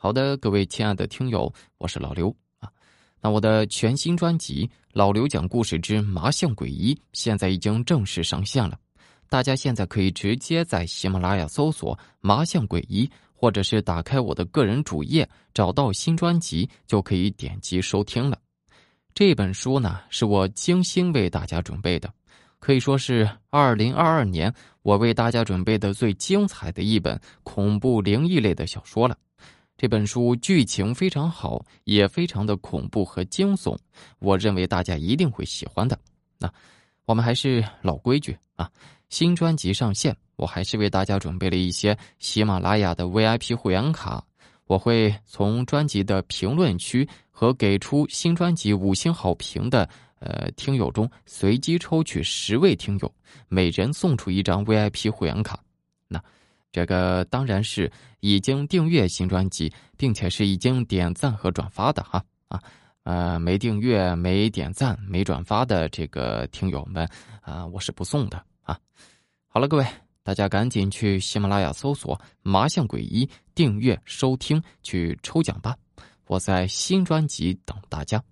好的，各位亲爱的听友，我是老刘啊。那我的全新专辑《老刘讲故事之麻将诡医》现在已经正式上线了，大家现在可以直接在喜马拉雅搜索“麻将诡医”，或者是打开我的个人主页，找到新专辑就可以点击收听了。这本书呢，是我精心为大家准备的，可以说是二零二二年我为大家准备的最精彩的一本恐怖灵异类的小说了。这本书剧情非常好，也非常的恐怖和惊悚，我认为大家一定会喜欢的。那我们还是老规矩啊，新专辑上线，我还是为大家准备了一些喜马拉雅的 VIP 会员卡，我会从专辑的评论区和给出新专辑五星好评的呃听友中随机抽取十位听友，每人送出一张 VIP 会员卡。那。这个当然是已经订阅新专辑，并且是已经点赞和转发的哈啊，呃，没订阅、没点赞、没转发的这个听友们啊，我是不送的啊。好了，各位，大家赶紧去喜马拉雅搜索“麻将鬼医”，订阅收听去抽奖吧。我在新专辑等大家。